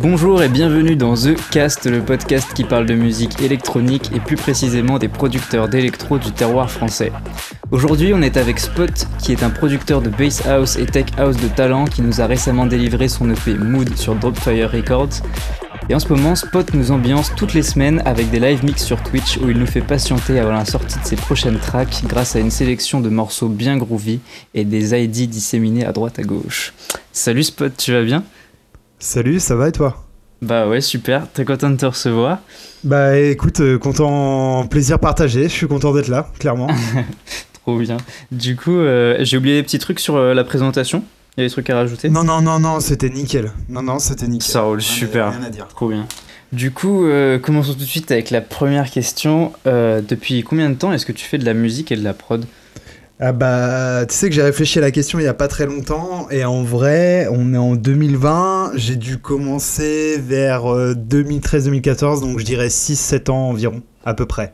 Bonjour et bienvenue dans The Cast, le podcast qui parle de musique électronique et plus précisément des producteurs d'électro du terroir français. Aujourd'hui, on est avec Spot, qui est un producteur de bass house et tech house de talent qui nous a récemment délivré son EP Mood sur Dropfire Records. Et en ce moment, Spot nous ambiance toutes les semaines avec des live mix sur Twitch où il nous fait patienter avant la sortie de ses prochaines tracks grâce à une sélection de morceaux bien groovy et des ID disséminés à droite à gauche. Salut Spot, tu vas bien? Salut, ça va et toi? Bah ouais, super, très content de te recevoir? Bah écoute, euh, content, plaisir partagé, je suis content d'être là, clairement. Trop bien. Du coup, euh, j'ai oublié des petits trucs sur euh, la présentation. Il y a des trucs à rajouter? Non, non, non, non, c'était nickel. Non, non, c'était nickel. Ça roule, super. Rien à dire. Trop bien. Du coup, commençons tout de suite avec la première question. Depuis combien de temps est-ce que tu fais de la musique et de la prod? Ah bah, tu sais que j'ai réfléchi à la question il y a pas très longtemps, et en vrai, on est en 2020, j'ai dû commencer vers euh, 2013-2014, donc je dirais 6-7 ans environ, à peu près.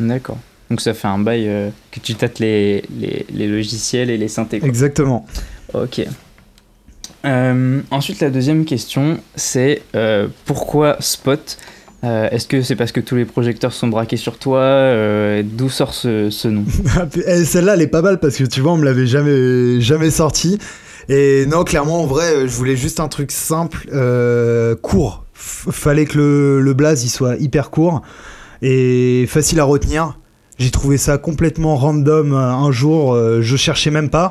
D'accord. Donc ça fait un bail euh, que tu tâtes les, les, les logiciels et les synthés. quoi. Exactement. Ok. Euh, ensuite, la deuxième question, c'est euh, pourquoi Spot? Euh, Est-ce que c'est parce que tous les projecteurs sont braqués sur toi Euh, D'où sort ce, ce nom Eh, Celle-là, elle est pas mal parce que tu vois, on me l'avait jamais, jamais sorti. Et non, clairement, en vrai, euh, je voulais juste un truc simple, court. Fallait que le, le blaze il soit hyper court et facile à retenir. J'ai trouvé ça complètement random un jour, je cherchais même pas.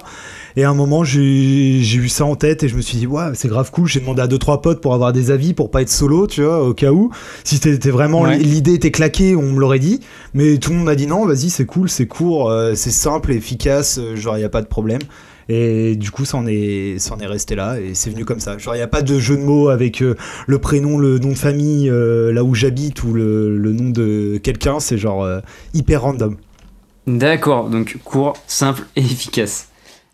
Et à un moment, j'ai eu ça en tête et je me suis dit, ouais, c'est grave cool. J'ai demandé à deux trois potes pour avoir des avis, pour pas être solo, tu vois, au cas où. Si c'était vraiment Ouais. l'idée était claquée, on me l'aurait dit. Mais tout le monde m'a dit non, vas-y, c'est cool, c'est court, euh, c'est simple, efficace, euh, genre il y a pas de problème. Et du coup, ça en est, ça en est resté là et c'est venu comme ça. Genre il y a pas de jeu de mots avec euh, le prénom, le nom de famille, euh, là où j'habite ou le, le nom de quelqu'un. C'est genre euh, hyper random. D'accord, donc court, simple et efficace.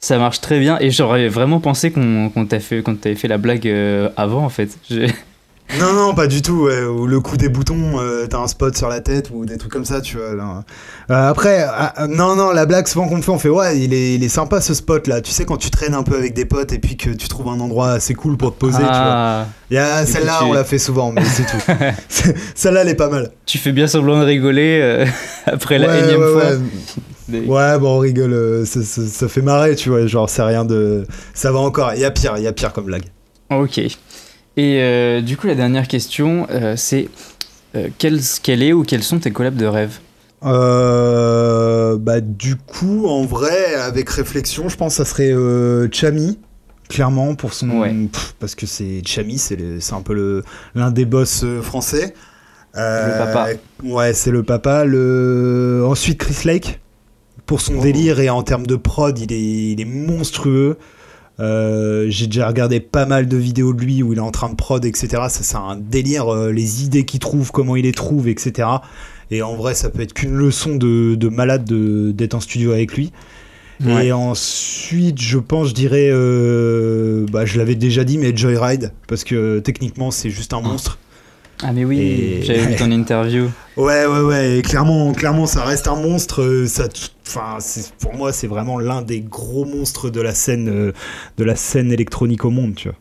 Ça marche très bien et j'aurais vraiment pensé qu'on qu'on t'a fait, t'avait fait la blague euh, avant en fait. Je- Non, non, pas du tout. ouais. Ou le coup des boutons, euh, t'as un spot sur la tête ou des trucs comme ça, tu vois. là. Euh, après, ah, non, non, la blague souvent qu'on me fait, on fait ouais, il est, il est sympa ce spot là. Tu sais, quand tu traînes un peu avec des potes et puis que tu trouves un endroit assez cool pour te poser, tu vois. Ah, Il y a Du coup, celle-là, tu- on l'a fait souvent, mais c'est tout. Celle-là, elle est pas mal. tu fais bien semblant de rigoler après la ouais, énième ouais, fois. Ouais. Bon, on rigole, euh, ça, ça- ça fait marrer, tu vois. Genre, c'est rien de. Ça va encore. Il y a pire, il y a pire comme blague. Ok. Et euh, du coup, la dernière question, euh, c'est quelle, quelle est ou quels sont tes collabs de rêve? Bah, du coup, en vrai, avec réflexion, je pense que ça serait Chami, clairement, pour son. Ouais. Pff, parce que c'est Chami, c'est un peu l'un des boss français. Le papa. Ouais, c'est le papa. Le... Ensuite, Chris Lake, pour son délire et en termes de prod, il est, il est monstrueux. Euh, J'ai déjà regardé pas mal de vidéos de lui où il est en train de prod, etc. Ça, c'est un délire, euh, les idées qu'il trouve, comment il les trouve, etc. Et en vrai, ça peut être qu'une leçon de, de malade de- d'être en studio avec lui. Ouais. Et ensuite, je pense, je dirais, euh, bah, je l'avais déjà dit, mais Joyride, parce que techniquement, c'est juste un monstre. Ah mais oui, Et- j'avais vu ton interview. Ouais, ouais, ouais. Et clairement, clairement, ça reste un monstre. euh, Ça, enfin, pour moi, c'est vraiment l'un des gros monstres de la scène, euh, de la scène électronique au monde, tu vois.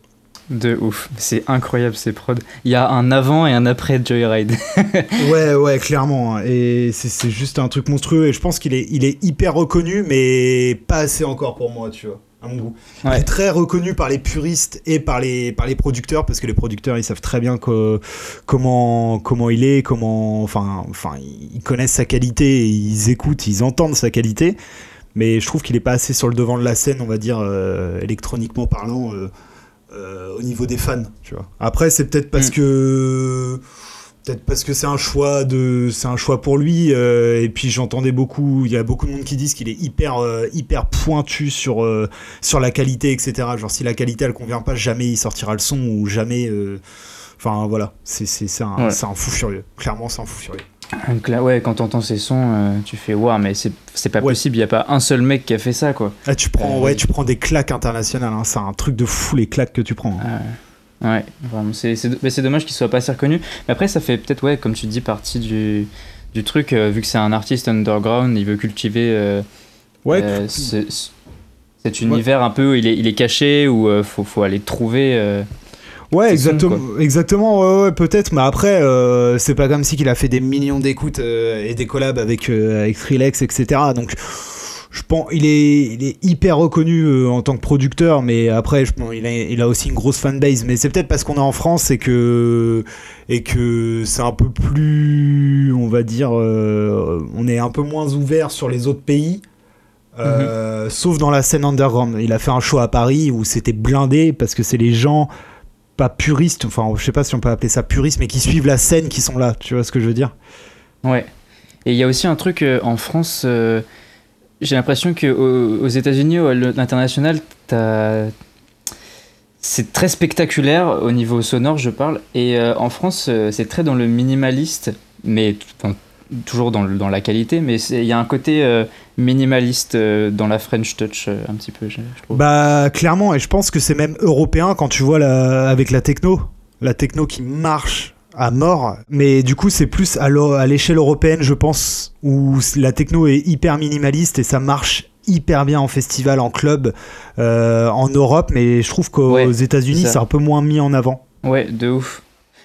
De ouf, c'est incroyable ces prods. Il y a un avant et un après Joyride. Ouais, ouais, clairement. hein. Et c'est- c'est juste un truc monstrueux. Et je pense qu'il est, il est hyper reconnu, mais pas assez encore pour moi, tu vois, à mon goût. Il Ouais. est très reconnu par les puristes et par les, par les producteurs, parce que les producteurs, ils savent très bien que- comment, comment il est, comment, enfin, enfin, ils connaissent sa qualité, ils écoutent, ils entendent sa qualité. Mais je trouve qu'il est pas assez sur le devant de la scène, on va dire, euh, électroniquement parlant, euh, euh, au niveau des fans, tu vois. Après, c'est peut-être parce Mm. que peut-être parce que c'est un choix de c'est un choix pour lui euh, et puis j'entendais beaucoup il y a beaucoup de monde qui disent qu'il est hyper euh, hyper pointu sur euh, sur la qualité etc genre si la qualité elle convient pas jamais il sortira le son ou jamais enfin voilà c'est c'est un, Ouais. c'est un fou furieux clairement c'est un fou furieux Donc là, ouais, quand t'entends ces sons, tu fais waouh, mais c'est c'est pas Ouais. possible, il y a pas un seul mec qui a fait ça quoi. ah, tu prends ouais tu prends des claques internationales hein, c'est un truc de fou les claques que tu prends hein. Ouais, vraiment, c'est c'est- dommage qu'il soit pas assez reconnu. Mais après, ça fait peut-être, ouais, comme tu dis, partie du, du truc, euh, vu que c'est un artiste underground, il veut cultiver euh, ouais euh, ce- ce- cet univers un peu où il est, il est caché, où euh, faut, faut aller le trouver. Ouais, exactement, sons, exactement, ouais, ouais, peut-être, mais après, euh, c'est pas comme si qu'il a fait des millions d'écoutes euh, et des collabs avec, euh, avec Skrillex, etc. Donc, je pense, il est, il est hyper reconnu euh, en tant que producteur, mais après, je pense, il a, il a aussi une grosse fanbase. Mais c'est peut-être parce qu'on est en France et que, et que c'est un peu plus, on va dire, euh, on est un peu moins ouvert sur les autres pays. euh, Sauf dans la scène underground. Il a fait un show à Paris où c'était blindé parce que c'est les gens pas puristes, enfin je sais pas si on peut appeler ça puriste, mais qui suivent la scène qui sont là, tu vois ce que je veux dire? Ouais. Et il y a aussi un truc euh, en France, euh, j'ai l'impression qu'aux aux États-Unis, à l'international, c'est très spectaculaire au niveau sonore, je parle. Et euh, en France, euh, c'est très dans le minimaliste, mais toujours dans, la qualité. Mais il y a un côté euh, minimaliste dans la French Touch, un petit peu. Bah clairement, et je pense que c'est même européen quand tu vois avec la techno, la techno qui marche à mort, mais du coup c'est plus à l'échelle européenne je pense, où la techno est hyper minimaliste et ça marche hyper bien en festival, en club, euh, en Europe, mais je trouve qu'aux Ouais, États-Unis c'est un peu moins mis en avant. Ouais, de ouf.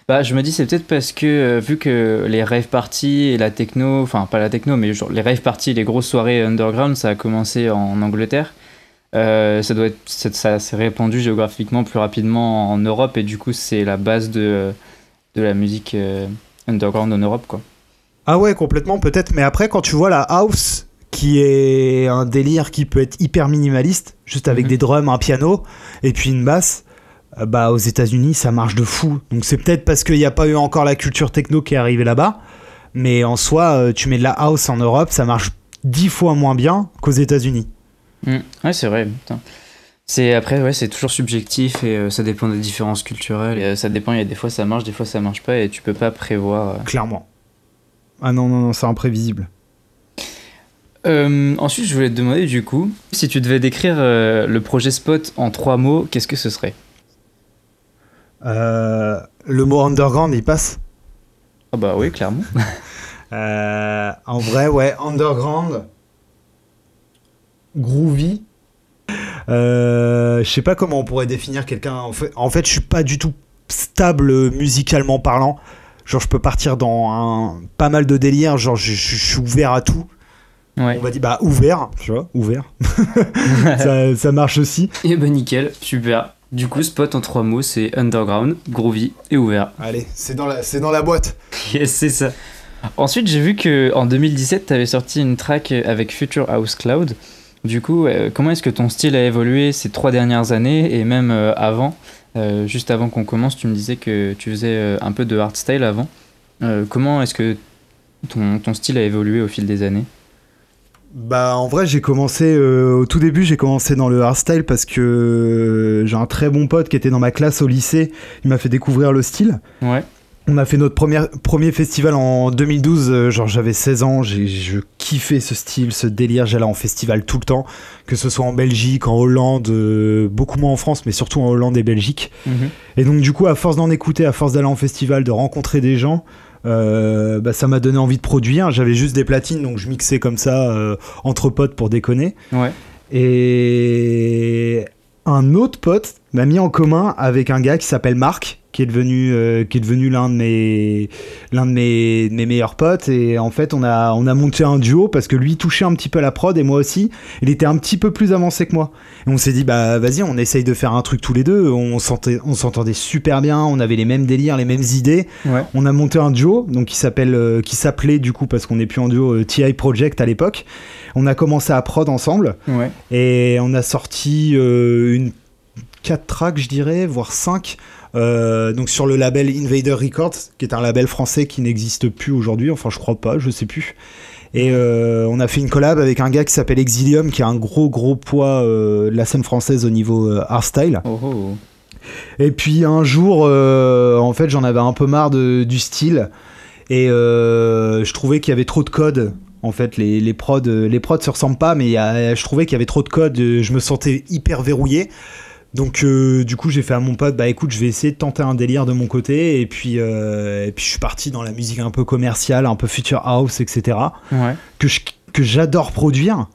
Bah, je me dis, c'est peut-être parce que, euh, vu que les rave parties et la techno, enfin, pas la techno, mais genre les rave parties, les grosses soirées underground, ça a commencé en Angleterre. Euh, ça doit être, ça s'est répandu géographiquement plus rapidement en Europe et du coup, c'est la base de, de la musique euh, underground en Europe, quoi. Ah ouais, complètement, peut-être. Mais après, quand tu vois la house, qui est un délire qui peut être hyper minimaliste, juste avec Mhm. des drums, un piano, et puis une basse, euh, bah aux États-Unis, ça marche de fou. Donc c'est peut-être parce qu'il n'y a pas eu encore la culture techno qui est arrivée là-bas. Mais en soi, euh, tu mets de la house en Europe, ça marche dix fois moins bien qu'aux États-Unis. Mm. Ouais, c'est vrai. putain. C'est après, ouais, c'est toujours subjectif et euh, ça dépend des différences culturelles. Et, euh, ça dépend. Il y a des fois ça marche, des fois ça marche pas et tu peux pas prévoir. euh, Clairement. Ah non, non, non, c'est imprévisible. Euh, ensuite, je voulais te demander du coup, si tu devais décrire euh, le projet Spot en trois mots, qu'est-ce que ce serait? Euh, le mot underground, il passe? Ah bah oui, clairement. Euh, en vrai, ouais, underground, groovy. Euh, je sais pas comment on pourrait définir quelqu'un. En fait, en fait, je suis pas du tout stable musicalement parlant. Genre, je peux partir dans un, pas mal de délires. Genre, je, je- je suis ouvert à tout. Ouais. On va dire, bah, ouvert, tu vois, ouvert. ça, ça marche aussi. Et bah nickel, super. Du coup, Spot en trois mots, c'est underground, groovy et ouvert. Allez, c'est dans la, c'est dans la boîte. Yes, c'est ça. Ensuite, j'ai vu que en 2017, tu avais sorti une track avec Future House Cloud. Du coup, euh, comment est-ce que ton style a évolué ces trois dernières années et même euh, avant Euh, Juste avant qu'on commence, tu me disais que tu faisais un peu de hardstyle avant. Comment est-ce que ton, ton style a évolué au fil des années? Bah en vrai j'ai commencé euh, au tout début j'ai commencé dans le hardstyle parce que euh, j'ai un très bon pote qui était dans ma classe au lycée, il m'a fait découvrir le style. Ouais. On a fait notre premier, premier festival en 2012, euh, genre j'avais 16 ans, j'ai, je kiffais ce style, ce délire, j'allais en festival tout le temps, que ce soit en Belgique, en Hollande, euh, beaucoup moins en France, mais surtout en Hollande et Belgique. Et donc du coup, à force d'en écouter, à force d'aller en festival, de rencontrer des gens, euh, bah, ça m'a donné envie de produire. J'avais juste des platines, donc je mixais comme ça euh, entre potes pour déconner. Ouais. Et un autre pote m'a mis en commun avec un gars qui s'appelle Marc, qui est devenu, euh, qui est devenu l'un de mes, l'un de mes, de mes meilleurs potes. Et en fait, on a, on a monté un duo parce que lui touchait un petit peu à la prod et moi aussi. Il était un petit peu plus avancé que moi. Et on s'est dit, bah vas-y, on essaye de faire un truc tous les deux. On s'entendait, on s'entendait super bien. On avait les mêmes délires, les mêmes idées. Ouais. On a monté un duo, donc qui s'appelle, euh, qui s'appelait du coup parce qu'on n'est plus en duo, euh, TI Project à l'époque. On a commencé à prod ensemble. Ouais. Et on a sorti une 4 tracks, je dirais, voire 5. Donc sur le label Invader Records, qui est un label français qui n'existe plus aujourd'hui, enfin je crois pas, je sais plus. Et euh, on a fait une collab avec un gars qui s'appelle Exilium, qui a un gros gros poids euh, de la scène française au niveau euh, hardstyle. Oh, oh. Et puis un jour, euh, en fait, j'en avais un peu marre de- du style. Et euh, je trouvais qu'il y avait trop de code. En fait, les, les prods, euh, les prods se ressemblent pas, mais il y a- je trouvais qu'il y avait trop de code. euh, Je me sentais hyper verrouillé. Donc, euh, du coup, j'ai fait à mon pote, bah écoute, je vais essayer de tenter un délire de mon côté. Et puis, euh, et puis je suis parti dans la musique un peu commerciale, un peu future house, etc. Ouais. Que je- que j'adore produire.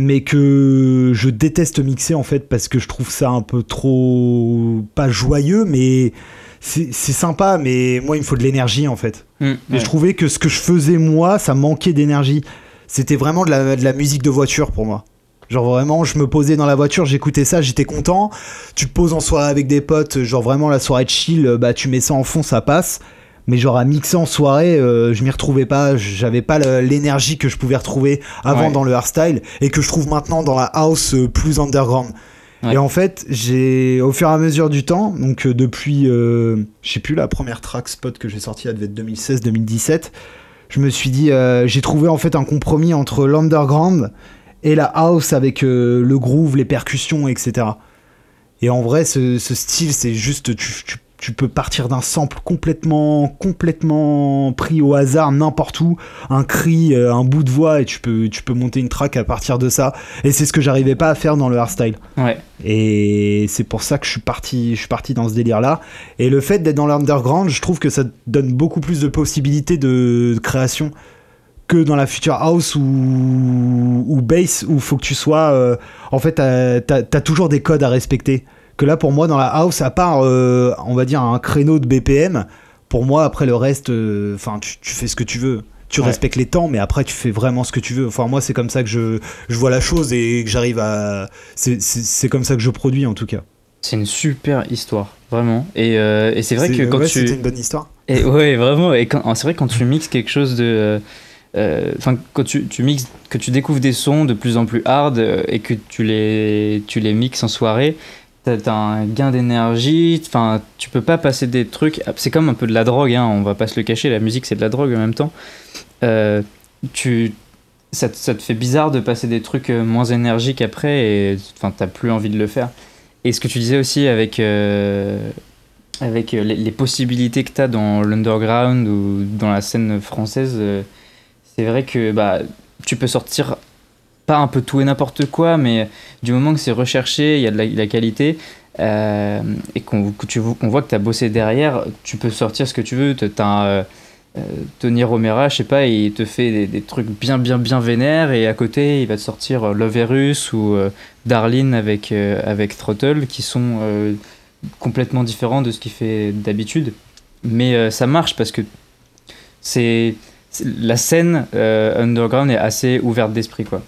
mais que je déteste mixer en fait parce que je trouve ça un peu trop pas joyeux mais c'est sympa mais moi il me faut de l'énergie en fait Mm, et je trouvais que ce que je faisais moi ça manquait d'énergie c'était vraiment de la, de la musique de voiture pour moi genre vraiment je me posais dans la voiture j'écoutais ça j'étais content tu te poses en soirée avec des potes genre vraiment la soirée de chill bah tu mets ça en fond ça passe mais genre à mixer en soirée, euh, je m'y retrouvais pas, j'avais pas l'énergie que je pouvais retrouver avant Ouais. dans le hardstyle et que je trouve maintenant dans la house euh, plus underground. Ouais. Et en fait, j'ai au fur et à mesure du temps, donc euh, depuis, euh, je sais plus la première track spot que j'ai sortie, elle devait être 2016-2017, je me suis dit, euh, j'ai trouvé en fait un compromis entre l'underground et la house avec euh, le groove, les percussions, etc. Et en vrai, ce, ce style, c'est juste, tu, tu- tu peux partir d'un sample complètement, complètement pris au hasard, n'importe où, un cri, euh, un bout de voix, et tu peux, tu peux monter une track à partir de ça. Et c'est ce que j'arrivais pas à faire dans le hardstyle. Ouais. Et c'est pour ça que je suis parti, je suis parti dans ce délire-là. Et le fait d'être dans l'underground, je trouve que ça donne beaucoup plus de possibilités de création que dans la future house ou, ou bass où faut que tu sois. euh, en fait, t'as t'as toujours des codes à respecter. Que là, pour moi, dans la house, à part, euh, on va dire, un créneau de BPM, pour moi, après le reste, euh, enfin, tu, tu fais ce que tu veux. Tu Ouais. respectes les temps, mais après, tu fais vraiment ce que tu veux. Enfin, moi, c'est comme ça que je, je vois la chose et que j'arrive à. C'est comme ça que je produis, en tout cas. C'est une super histoire, vraiment. Et, euh, et c'est vrai que quand ouais, tu. C'était une bonne histoire. Et ouais, vraiment. Et c'est vrai que quand tu mixes quelque chose de. Euh, quand tu, que tu découvres des sons de plus en plus hard euh, et que tu les, mixes en soirée, t'as as un gain d'énergie. Enfin, tu peux pas passer des trucs. C'est comme un peu de la drogue, hein, on va pas se le cacher. La musique, c'est de la drogue en même temps. Euh, tu. Ça, te- fait bizarre de passer des trucs moins énergiques après et enfin t'as plus envie de le faire. Et ce que tu disais aussi avec avec les, possibilités que tu as dans l'underground ou dans la scène française, c'est vrai que bah, tu peux sortir pas un peu tout et n'importe quoi, mais du moment que c'est recherché, il y a de la, qualité, euh, et qu'on voit que tu as bossé derrière, tu peux sortir ce que tu veux. Tu as Tony Romera, je sais pas, il te fait des, trucs bien, bien, bien vénères, et à côté, il va te sortir euh, Love Erus ou euh, Darlene avec, euh, avec Throttle, qui sont euh, complètement différents de ce qu'il fait d'habitude. Mais euh, ça marche parce que c'est- la scène euh, underground est assez ouverte d'esprit, quoi.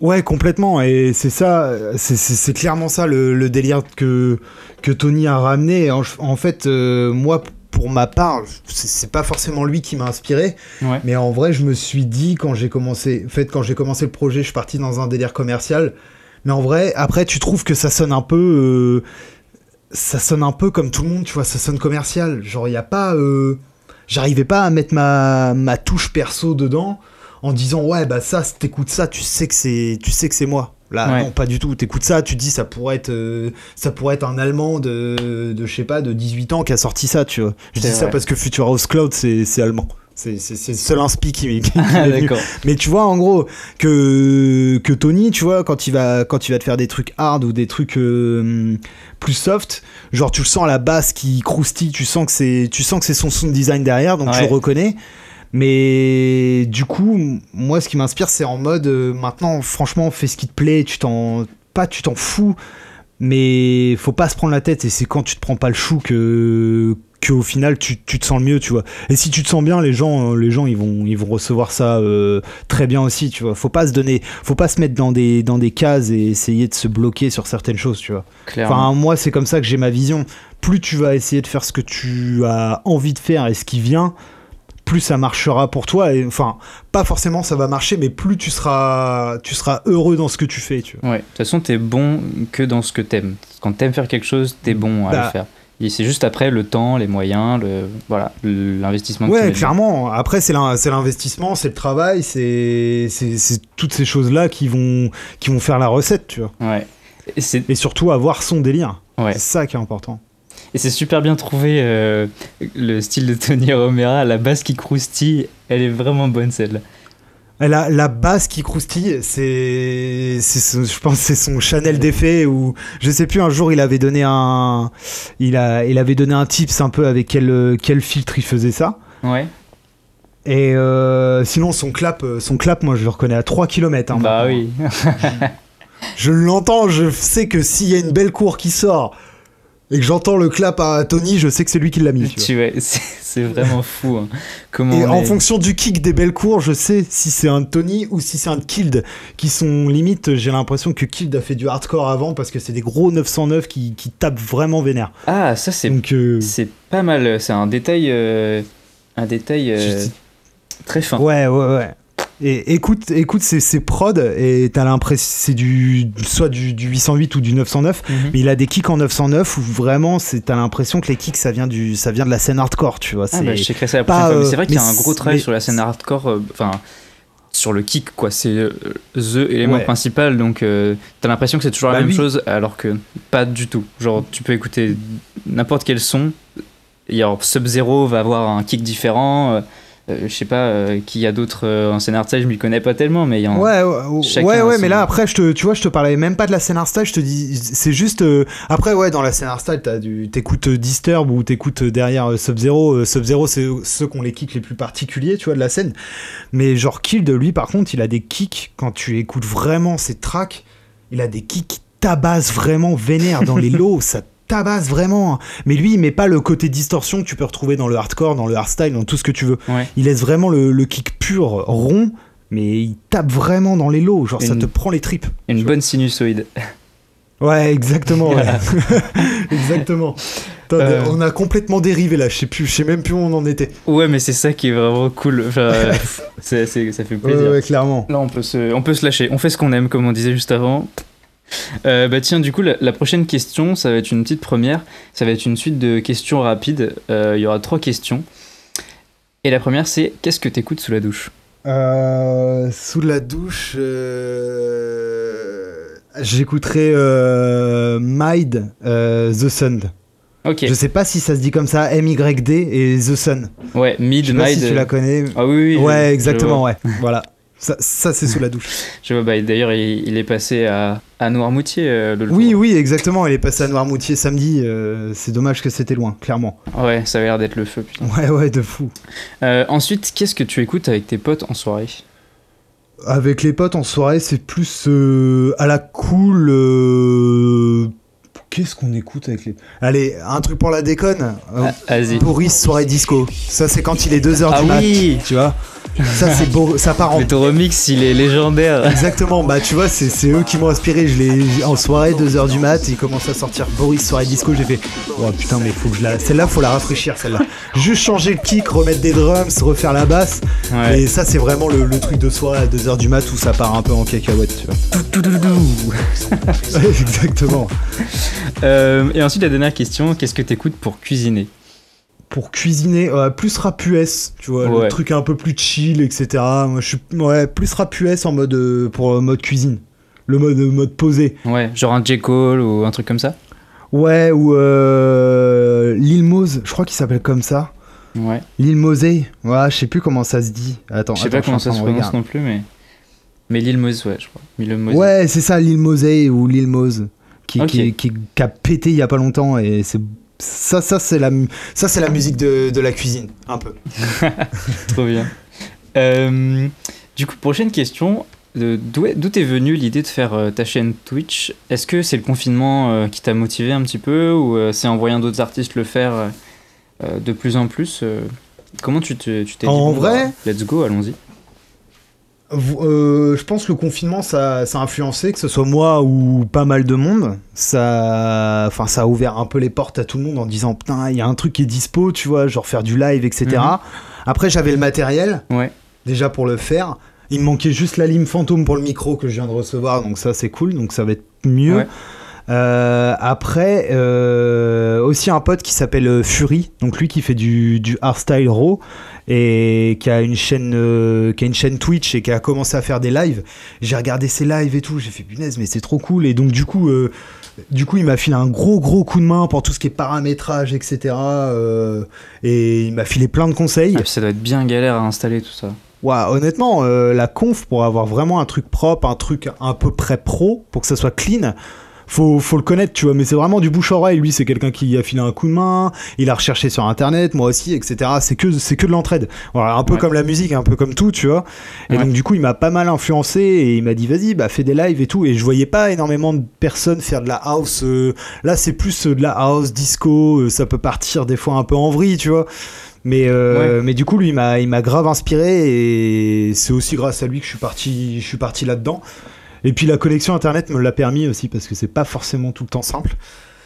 Ouais, complètement. Et c'est ça, c'est- clairement ça le, le délire que, que Tony a ramené. En, en fait, euh, moi, pour ma part, c'est pas forcément lui qui m'a inspiré. Ouais. Mais en vrai, je me suis dit quand j'ai commencé, en fait, quand j'ai commencé le projet, je suis parti dans un délire commercial. Mais en vrai, après, tu trouves que ça sonne un peu, euh, ça sonne un peu comme tout le monde, tu vois, ça sonne commercial. Genre, il y a pas, euh, j'arrivais pas à mettre ma, ma touche perso dedans en disant ouais bah ça, si t'écoutes ça, tu sais que c'est, tu sais que c'est moi. Là, Ouais. non, pas du tout. T'écoutes ça, tu dis ça pourrait être, euh, ça pourrait être un Allemand de, de je sais pas, de 18 ans qui a sorti ça, tu vois. Je dis ça parce que Future House Cloud, c'est c'est allemand. C'est le seul inspi qui, qui, qui Ah, venu. d'accord. Mais tu vois, en gros, que, que Tony, tu vois, quand il, va, quand il va te faire des trucs hard ou des trucs euh, plus soft, genre tu le sens à la basse qui croustille, tu sens que c'est, tu sens que c'est son sound design derrière, donc tu Ouais. le reconnais. Mais du coup, moi, ce qui m'inspire, c'est en mode, euh, maintenant, franchement, fais ce qui te plaît, tu t'en, pas, tu t'en fous, mais faut pas se prendre la tête, et c'est quand tu te prends pas le chou que, que au final, tu, tu te sens le mieux, tu vois. Et si tu te sens bien, les gens, euh, les gens, ils vont, ils vont recevoir ça euh, très bien aussi, tu vois. Faut pas se donner, faut pas se mettre dans des, dans des cases et essayer de se bloquer sur certaines choses, tu vois. Clairement. Enfin, moi, c'est comme ça que j'ai ma vision. Plus tu vas essayer de faire ce que tu as envie de faire et ce qui vient, plus ça marchera pour toi. Et enfin, pas forcément ça va marcher, mais plus tu seras, tu seras heureux dans ce que tu fais, tu vois. Ouais, de toute façon, t'es bon que dans ce que t'aimes. Quand t'aimes faire quelque chose, t'es bon à Bah. le faire. C'est juste après le temps, les moyens, le voilà, l'investissement. Ouais, clairement. Après, c'est l'in- c'est l'investissement, c'est le travail, c'est toutes ces choses-là qui vont, qui vont faire la recette, tu vois. Ouais. Et surtout avoir son délire. ouais. C'est ça qui est important. Et c'est super bien trouvé euh, le style de Tony Romera, la basse qui croustille, elle est vraiment bonne celle-là. Et La, la basse qui croustille, c'est, je pense, que c'est son Chanel d'effet ou je sais plus. Un jour, il avait donné un, il a, il avait donné un tips un peu avec quel, quel filtre il faisait ça. Ouais. Et euh, sinon, son clap, son clap, moi je le reconnais à 3 km. bah oui. je l'entends, je sais que s'il y a une belle cour qui sort et que j'entends le clap à Tony, je sais que c'est lui qui l'a mis. Tu vois, c'est vraiment fou. Hein. Comment et en fonction du kick des belles cours, je sais si c'est un Tony ou si c'est un Kild qui sont limite. J'ai l'impression que Kild a fait du hardcore avant parce que c'est des gros 909 qui, qui tapent vraiment vénère. Ah, ça c'est euh... c'est pas mal. C'est un détail, euh, un détail euh, très fin. Ouais, ouais, ouais. Et écoute, écoute ces, prods et t'as l'impression c'est du soit du, 808 ou du 909, mhm. mais il a des kicks en 909 où vraiment t'as l'impression que les kicks ça vient du ça vient de la scène hardcore, tu vois. Ah bah, c'est vrai qu'il y a un gros travail sur la scène hardcore, euh, enfin. sur le kick quoi c'est euh, the élément principal donc euh, t'as l'impression que c'est toujours la bah même chose alors que pas du tout genre tu peux écouter n'importe quel son Sub Zero va avoir un kick différent euh, je sais pas euh, qui y a d'autres euh, en scène hardstyle je m'y connais pas tellement mais il y en ouais ouais ouais, mais là après je te tu vois je te parlais même pas de la scène hardstyle je te dis c'est juste après ouais dans la scène hardstyle t'as du t'écoutes Disturb ou t'écoutes derrière Sub Zero Sub Zero c'est ceux qui ont les kicks les plus particuliers tu vois de la scène. Mais genre Kill de lui par contre il a des kicks quand tu écoutes vraiment ses tracks il a des kicks qui tabassent vraiment vénère dans les lots ça tabasse vraiment. Mais lui, il met pas le côté distorsion que tu peux retrouver dans le hardcore, dans le hardstyle, dans tout ce que tu veux. Il laisse vraiment le, kick pur, rond, mais il tape vraiment dans les lots. Genre, ça te prend les tripes. Une bonne sinusoïde. Ouais, exactement. exactement. Euh. On a complètement dérivé là. Je sais plus, je sais même plus où on en était. Ouais, mais c'est ça qui est vraiment cool. ça fait plaisir. Ouais, clairement. Là, on peut se, on peut se lâcher. On fait ce qu'on aime, comme on disait juste avant. Euh, bah tiens, du coup, la, prochaine question, ça va être une petite première. Ça va être une suite de questions rapides. Euh, il y aura trois questions. Et la première, c'est qu'est-ce que t'écoutes sous la douche? Euh, Sous la douche, j'écouterai Mide The Sun. Ok. Je sais pas si ça se dit comme ça, M-Y-D et The Sun. Ouais, Mid, Je sais pas si tu la connais. Ah oui, oui. Ouais, exactement, ouais. voilà. Ça, ça c'est sous la douche. Je vois, bah, d'ailleurs, il, est passé à, à Noirmoutier euh, le Oui, oui, exactement. Il est passé à Noirmoutier samedi. Euh, c'est dommage que c'était loin, clairement. Ouais, ça avait l'air d'être le feu, putain. Ouais, ouais, de fou. Euh, ensuite, qu'est-ce que tu écoutes avec tes potes en soirée? Avec les potes en soirée, c'est plus à la cool. Qu'est-ce qu'on écoute avec les. Allez, un truc pour la déconne. Ah. Boris, soirée disco. Ça, c'est quand il est 2h ah, du oui. tu vois ça, c'est beau, ça part en. Mais ton remix, il est légendaire. Exactement, bah tu vois, c'est eux qui m'ont inspiré. Je l'ai en soirée, 2h du mat, il commence à sortir Boris soirée disco. J'ai fait, oh putain, mais faut que je la. Celle-là, faut la rafraîchir, celle-là. Juste changer le kick, remettre des drums, refaire la basse. Et ça, c'est vraiment le, truc de soirée à 2h du mat où ça part un peu en cacahuète, tu vois. Exactement. Euh, et ensuite, la dernière question, qu'est-ce que t'écoutes pour cuisiner? Pour cuisiner euh, plus rap US, tu vois, le truc un peu plus chill, etc. Moi, je suis ouais, plus rap US en mode euh, pour mode cuisine, le mode mode posé. Ouais, genre un J Cole ou un truc comme ça? Ouais, ou euh, Lil Mose, je crois qu'il s'appelle comme ça. Ouais. Lil Mosey, ouais, je sais plus comment ça se dit. Attends, je sais pas comment ça se prononce non plus, mais mais Lil Mose, ouais, je crois. Ouais, c'est ça, Lil Mosey ou Lil Mose, qui, qui, qui, qui, a pété il y a pas longtemps et c'est ça, ça c'est la, ça c'est la musique de, de, la cuisine, un peu. Trop bien. Euh, du coup, prochaine question. D'où est venue l'idée de faire euh, ta chaîne Twitch? Est-ce que c'est le confinement euh, qui t'a motivé un petit peu ou c'est en voyant d'autres artistes le faire de plus en plus Comment tu t'es dit En vrai bah, Let's go, allons-y. Euh, je pense que le confinement, ça, ça, a influencé, que ce soit moi ou pas mal de monde. Ça, enfin, ça a ouvert un peu les portes à tout le monde en disant putain, il y a un truc qui est dispo, tu vois, genre faire du live, etc. Mhm. Après, j'avais le matériel, ouais. déjà pour le faire. Il me manquait juste la lime fantôme pour le micro que je viens de recevoir, donc ça c'est cool, donc ça va être mieux. Euh, après, euh, aussi un pote qui s'appelle Fury, donc lui qui fait du, du hardstyle raw et qui a une chaîne euh, qui a une chaîne Twitch et qui a commencé à faire des lives. J'ai regardé ses lives et tout, j'ai fait punaise mais c'est trop cool et donc du coup euh, du coup il m'a filé un gros gros coup de main pour tout ce qui est paramétrage etc euh, et il m'a filé plein de conseils. Ah, ça doit être bien galère à installer tout ça. Ouais, honnêtement, la conf pour avoir vraiment un truc propre, un truc à peu près pro, pour que ça soit clean, faut, faut le connaître, tu vois. Mais c'est vraiment du bouche oreille. Lui, c'est quelqu'un qui a filé un coup de main. Il a recherché sur internet, moi aussi, etc. C'est que, c'est que de l'entraide. Voilà, un peu comme la musique, un peu comme tout, tu vois. Et donc, du coup, il m'a pas mal influencé et il m'a dit, vas-y, bah, fais des lives et tout. Et je voyais pas énormément de personnes faire de la house. euh, là, c'est plus euh, de la house, disco. euh, ça peut partir des fois un peu en vrille, tu vois. Mais, euh, mais du coup, lui, il m'a, il m'a grave inspiré et c'est aussi grâce à lui que je suis parti, je suis parti là-dedans. Et puis la connexion internet me l'a permis aussi parce que c'est pas forcément tout le temps simple.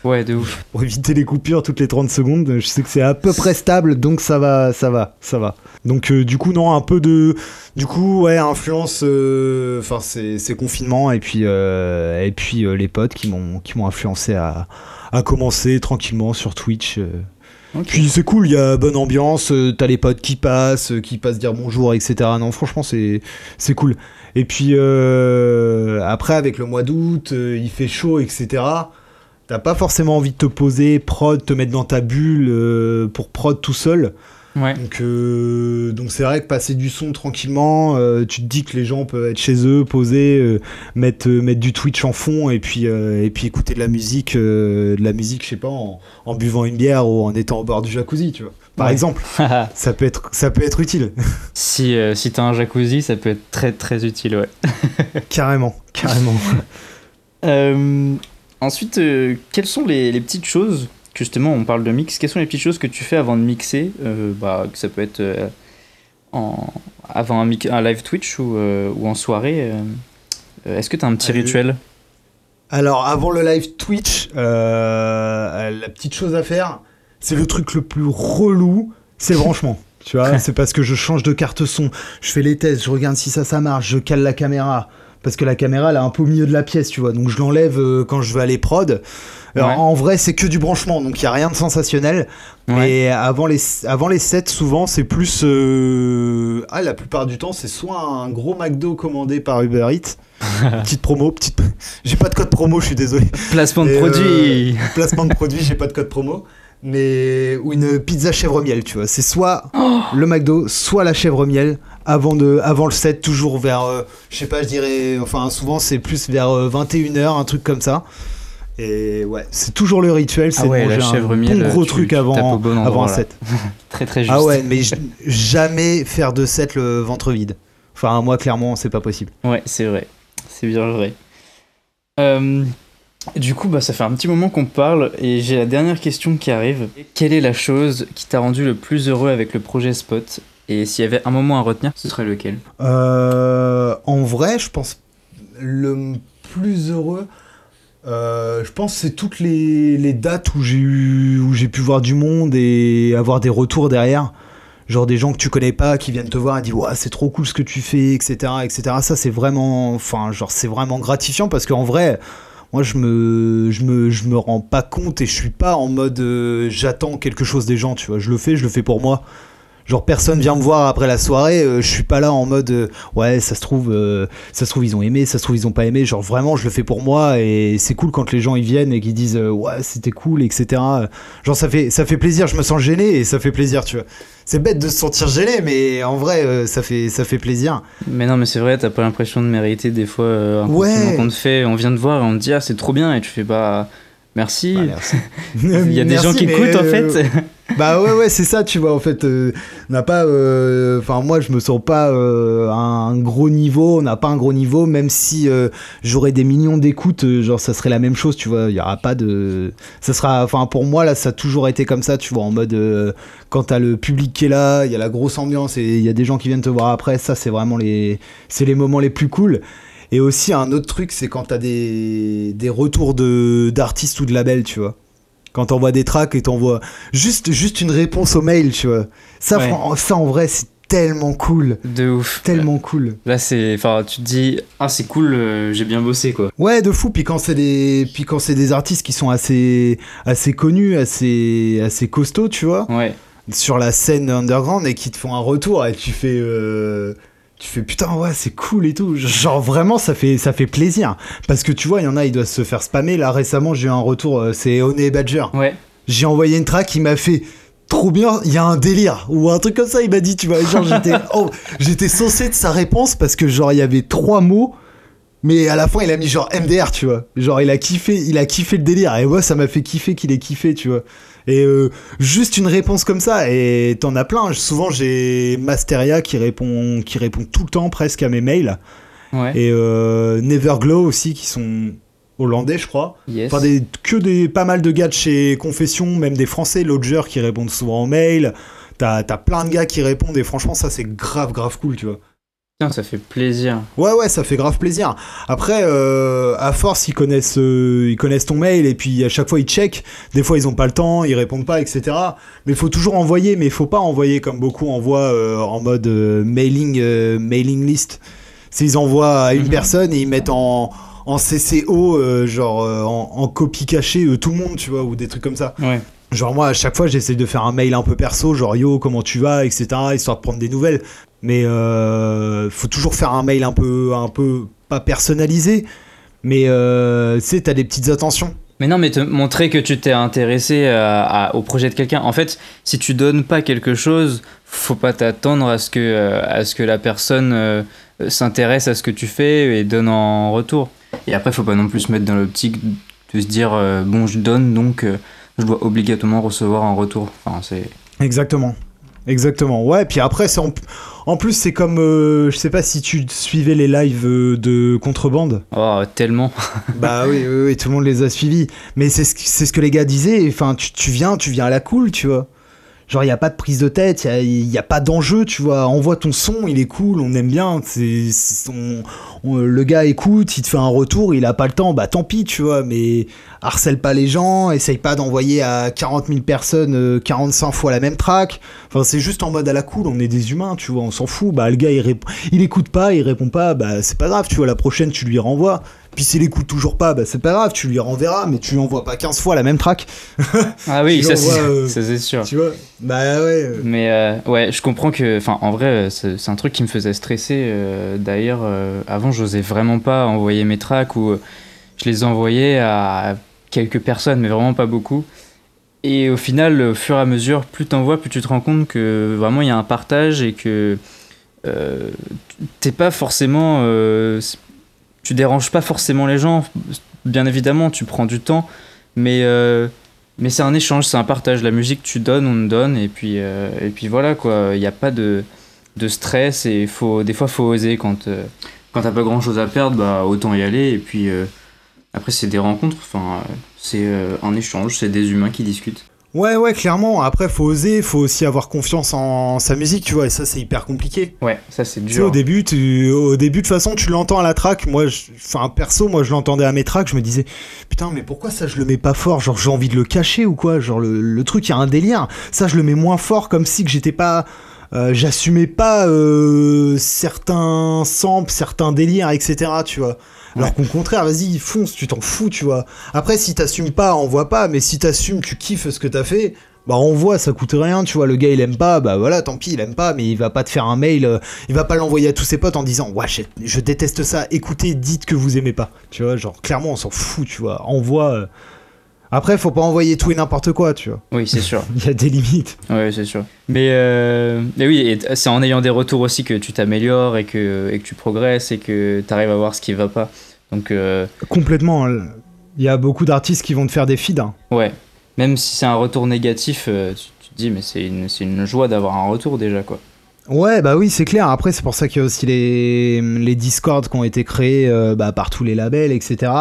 Ouais, de ouf. Pour éviter les coupures toutes les 30 secondes, je sais que c'est à peu près stable donc ça va, ça va, ça va. Donc euh, du coup, non, un peu de. Du coup, ouais, influence. euh, Enfin, c'est c'est confinement et puis, euh, et puis les potes qui m'ont qui m'ont influencé à, à commencer tranquillement sur Twitch. Puis c'est cool, il y a bonne ambiance, euh, t'as les potes qui passent, euh, qui passent dire bonjour, etc. Non, franchement, c'est cool. Et puis euh, après, avec le mois d'août, il fait chaud, etc. T'as pas forcément envie de te poser, prod, te mettre dans ta bulle pour prod tout seul. Ouais. Donc euh, donc c'est vrai que passer du son tranquillement, euh, tu te dis que les gens peuvent être chez eux, posés, euh, mettre mettre du Twitch en fond et puis et puis écouter de la musique, de la musique, je sais pas, en, en buvant une bière ou en étant au bord du jacuzzi, tu vois. Par Ouais. exemple, ça peut être ça peut être utile, si si t'as un jacuzzi, ça peut être très très utile, ouais. carrément, carrément. Ensuite, quelles sont les, les petites choses justement on parle de mix Quelles sont les petites choses que tu fais avant de mixer Euh, bah, que Ça peut être euh, en, avant un, live Twitch ou, euh, ou en soirée. Est-ce que tu as un petit rituel? Alors, avant le live Twitch, euh, la petite chose à faire, c'est le truc le plus relou, c'est le branchement. Tu vois, c'est parce que je change de carte son, je fais les tests, je regarde si ça, ça marche, je cale la caméra. Parce que la caméra, elle est un peu au milieu de la pièce, tu vois. Donc, je l'enlève euh, quand je veux aller prod. Alors, Ouais. En vrai, c'est que du branchement, donc il n'y a rien de sensationnel. Ouais. Mais avant les, avant les sets, souvent, c'est plus. euh, Ah, la plupart du temps, c'est soit un gros McDo commandé par Uber Eats. petite promo, petite. J'ai pas de code promo, je suis désolé. Placement de Et, produit euh, placement de produit, j'ai pas de code promo. Mais. Ou une pizza chèvre miel, tu vois. C'est soit le McDo, soit la chèvre miel. Avant, de, avant le set, toujours vers. euh, je sais pas, je dirais. Enfin, souvent, c'est plus vers 21h, un truc comme ça. Et ouais, c'est toujours le rituel, c'est Ah ouais, de la chèvre un miel, bon gros tu- truc tu tapes avant, au bon avant endroit, un set. Très très juste. Ah ouais, mais jamais faire de set le ventre vide. Enfin, moi, clairement, c'est pas possible. Ouais, c'est vrai. C'est bien vrai. Euh, du coup, bah, ça fait un petit moment qu'on parle et j'ai la dernière question qui arrive. Quelle est la chose qui t'a rendu le plus heureux avec le projet Spot? Et s'il y avait un moment à retenir, ce serait lequel? Euh, en vrai, je pense le plus heureux. euh, je pense c'est toutes les, dates où j'ai eu où j'ai pu voir du monde et avoir des retours derrière genre des gens que tu connais pas qui viennent te voir et disent c'est trop cool ce que tu fais etc etc ça c'est vraiment enfin genre c'est vraiment gratifiant parce qu'en vrai moi je me je me je me rends pas compte et je suis pas en mode euh, j'attends quelque chose des gens tu vois. Je le fais je le fais pour moi Genre personne vient me voir après la soirée, euh, je suis pas là en mode euh, ouais ça se trouve euh, ça se trouve ils ont aimé, ça se trouve ils ont pas aimé, genre vraiment je le fais pour moi et c'est cool quand les gens ils viennent et qu'ils disent euh, ouais c'était cool etc. Genre ça fait ça fait plaisir, je me sens gêné et ça fait plaisir tu vois. C'est bête de se sentir gêné mais en vrai euh, ça fait ça fait plaisir. Mais non, mais c'est vrai, t'as pas l'impression de mériter des fois un Ouais. qu'on te fait. On vient te voir et on te dit ah c'est trop bien et tu fais bah merci. Bah, merci. Il y a des Merci, gens qui écoutent en fait. Bah ouais ouais c'est ça tu vois en fait euh, on n'a pas euh, enfin moi je me sens pas euh, un gros niveau on n'a pas un gros niveau même si euh, j'aurais des millions d'écoutes genre ça serait la même chose tu vois il y aura pas de ça sera enfin pour moi là ça a toujours été comme ça tu vois en mode quand t'as le public qui est là il y a la grosse ambiance et il y a des gens qui viennent te voir après ça c'est vraiment les c'est les moments les plus cool. Et aussi un autre truc c'est quand t'as des des retours de d'artistes ou de labels tu vois quand t'envoies des tracks et t'envoies juste, juste une réponse au mail, tu vois. Ça, Ouais. ça en vrai, c'est tellement cool. De ouf. Tellement cool. Là c'est, enfin tu te dis ah c'est cool, euh, j'ai bien bossé quoi. Ouais, de fou. Puis quand c'est des, puis quand c'est des artistes qui sont assez, assez connus, assez, assez costauds, tu vois, Ouais. sur la scène underground et qui te font un retour et tu fais, euh, tu fais putain ouais c'est cool et tout. Genre vraiment ça fait, ça fait plaisir. Parce que tu vois, il y en a, ils doivent se faire spammer. Là récemment, j'ai eu un retour. euh, c'est Oné Badger. Ouais. j'ai envoyé une track, il m'a fait trop bien, il y a un délire ou un truc comme ça, il m'a dit, tu vois, genre j'étais oh, j'étais saucé de sa réponse parce que genre il y avait trois mots Mais à la fin, il a mis genre MDR, tu vois. Genre, il a kiffé, il a kiffé le délire. Et moi, ça m'a fait kiffer qu'il ait kiffé, tu vois. Et euh, juste une réponse comme ça, et t'en as plein. Souvent, j'ai Masteria qui répond, qui répond tout le temps presque à mes mails. Ouais. Et euh, Neverglow aussi, qui sont hollandais, je crois. Yes. Enfin, des, que des, pas mal de gars de chez Confession, même des Français, Lodger qui répondent souvent en mail. T'as as plein de gars qui répondent, et franchement, ça, c'est grave, grave cool, tu vois. Tiens, ça fait plaisir. Ouais, ouais, ça fait grave plaisir. Après, euh, à force, ils connaissent, euh, ils connaissent ton mail et puis à chaque fois ils checkent. Des fois, ils ont pas le temps, ils répondent pas, etc. Mais il faut toujours envoyer, mais il faut pas envoyer comme beaucoup envoient euh, en mode mailing, mailing list. C'est ils envoient à une Mhm. personne et ils mettent en en CCO, genre en, en copie cachée tout le monde, tu vois, ou des trucs comme ça. Ouais. Genre moi à chaque fois j'essaie de faire un mail un peu perso, genre yo comment tu vas, etc. histoire de prendre des nouvelles. Mais euh, faut toujours faire un mail un peu, un peu pas personnalisé, mais euh, tu sais t'as des petites attentions. Mais non, mais te montrer que tu t'es intéressé à- à- au projet de quelqu'un. En fait, si tu donnes pas quelque chose, faut pas t'attendre à ce que euh, à ce que la personne euh, s'intéresse à ce que tu fais et donne en retour. Et après, faut pas non plus se mettre dans l'optique de se dire euh, bon, je donne donc euh, je dois obligatoirement recevoir en retour. Enfin, c'est Exactement. Exactement. Ouais, puis après, c'est en, en plus, c'est comme. euh, je sais pas si tu suivais les lives euh, de contrebande. oh tellement. bah oui, oui, oui, tout le monde les a suivis. Mais c'est ce, ce que les gars disaient. Enfin, tu, tu viens, tu viens à la cool, tu vois. Genre, il n'y a pas de prise de tête, il n'y a, pas d'enjeu, tu vois. Envoie ton son, il est cool, on aime bien. C'est, le gars écoute, il te fait un retour, il a pas le temps, bah tant pis, tu vois. Mais harcèle pas les gens, essaye pas d'envoyer à 40 000 personnes euh, 45 fois la même track. Enfin, c'est juste en mode à la cool, on est des humains, tu vois, on s'en fout. Bah, le gars, il, il écoute pas, il répond pas, bah c'est pas grave, tu vois. La prochaine, tu lui renvoies. Puis s'il écoute toujours pas, bah c'est pas grave, tu lui renverras, mais tu lui envoies pas 15 fois la même track, Ah oui, ça c'est euh, ça, c'est sûr. tu vois. Bah ouais. euh. Mais euh, ouais, je comprends que, enfin, en vrai, euh, c'est un truc qui me faisait stresser. D'ailleurs, avant, j'osais vraiment pas envoyer mes tracks ou je les envoyais à quelques personnes, mais vraiment pas beaucoup. Et au final, au fur et à mesure, plus t'envoies, plus tu te rends compte que vraiment il y a un partage et que euh, t'es pas forcément, euh, tu déranges pas forcément les gens. Bien évidemment, tu prends du temps, mais euh, mais c'est un échange, c'est un partage. La musique, tu donnes, on donne, et puis, euh, et puis voilà, quoi. Il n'y a pas de, stress, et faut, des fois, faut oser. Quand, euh, quand t'as pas grand chose à perdre, bah, autant y aller. Et puis, euh, après, c'est des rencontres, c'est un échange, c'est des humains qui discutent. Ouais, ouais, clairement. Après, faut oser, faut aussi avoir confiance en sa musique, tu vois, et ça, c'est hyper compliqué. Ouais, ça, c'est Tu sais, au dur. début, tu, au début, de toute façon, tu l'entends à la track. Moi, je- enfin, perso, moi, je l'entendais à mes tracks. Je me disais, putain, mais pourquoi ça, je le mets pas fort? Genre, j'ai envie de le cacher ou quoi? Genre, le, le truc, il y a un délire. Ça, je le mets moins fort, comme si que j'étais pas. Euh, J'assumais pas euh, certains samples, certains délires, etc. Tu vois. Alors Ouais. qu'au contraire, vas-y, fonce, tu t'en fous, tu vois. Après, si t'assumes pas, envoie pas. Mais si t'assumes, tu kiffes ce que t'as fait. Bah envoie, ça coûte rien, tu vois, le gars il aime pas, bah voilà, tant pis, il aime pas, mais il va pas te faire un mail, euh, il va pas l'envoyer à tous ses potes en disant ouais je, je déteste ça, écoutez, dites que vous aimez pas, tu vois, genre clairement on s'en fout, tu vois, envoie. Après faut pas envoyer tout et n'importe quoi, tu vois, Oui, c'est sûr. il y a des limites. Ouais, c'est sûr. Mais, euh, mais oui, c'est en ayant des retours aussi que tu t'améliores et que, et que tu progresses et que tu arrives à voir ce qui va pas. Donc, euh, Complètement, euh, il y a beaucoup d'artistes qui vont te faire des feeds. hein. Ouais, même si c'est un retour négatif, euh, tu, tu te dis, mais c'est une, c'est une joie d'avoir un retour déjà, quoi. Ouais, bah oui, c'est clair. Après, c'est pour ça qu'il y a aussi les, les Discord qui ont été créés euh, bah, par tous les labels, etc.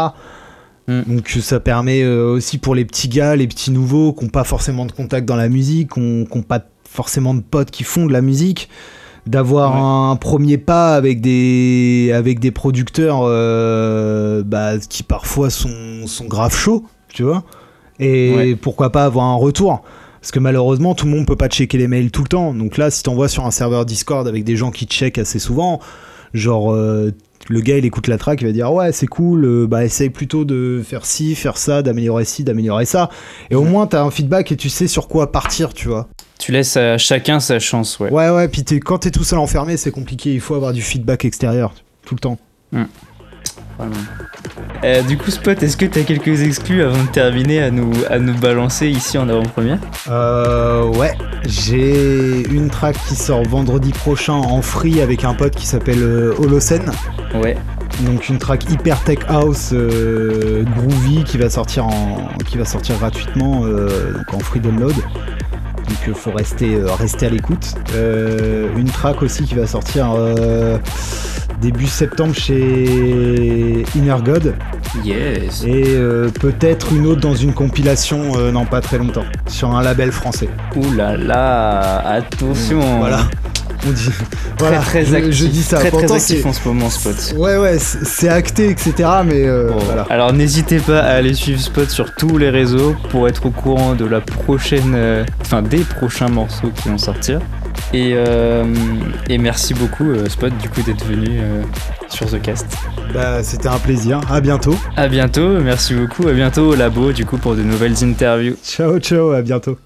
Mm. Donc ça permet euh, aussi pour les petits gars, les petits nouveaux qui n'ont pas forcément de contact dans la musique, qui n'ont pas forcément de potes qui font de la musique, d'avoir Ouais. un premier pas avec des, avec des producteurs euh, bah, qui parfois sont, sont grave chauds, tu vois. Et Ouais. pourquoi pas avoir un retour parce que malheureusement, tout le monde peut pas checker les mails tout le temps. Donc là, si t'envoies sur un serveur Discord avec des gens qui checkent assez souvent, genre euh, le gars il écoute la track, il va dire ouais c'est cool, euh, bah essaye plutôt de faire ci, faire ça, d'améliorer ci, d'améliorer ça. Et au moins t'as un feedback et tu sais sur quoi partir, tu vois. Tu laisses à chacun sa chance, ouais. Ouais ouais, puis t'es- quand t'es tout seul enfermé, c'est compliqué. Il faut avoir du feedback extérieur tout le temps. Vraiment. Euh, du coup, Spot, est-ce que tu as quelques exclus avant de terminer à nous, à nous balancer ici en avant-première? Euh, ouais, j'ai une track qui sort vendredi prochain en free avec un pote qui s'appelle euh, Holocene. Ouais. Donc une track hyper tech house euh, groovy qui va sortir en qui va sortir gratuitement euh, donc en free download. Donc il faut rester rester à l'écoute. une track aussi qui va sortir début septembre chez Inner God. Yes. Et peut-être une autre dans une compilation non pas très longtemps sur un label français. Ouh là là, attention. Voilà. très, très actif. Je, dis ça. Très, très actif en ce moment, Spot. Ouais, ouais, c'est acté, etc. Mais euh, voilà. Alors n'hésitez pas à aller suivre Spot sur tous les réseaux pour être au courant de la prochaine, euh, enfin des prochains morceaux qui vont sortir. Et, euh, et merci beaucoup, Spot, du coup, d'être venu sur The Cast. Bah, c'était un plaisir. À bientôt. À bientôt. Merci beaucoup. À bientôt au labo, du coup, pour de nouvelles interviews. Ciao, ciao. À bientôt.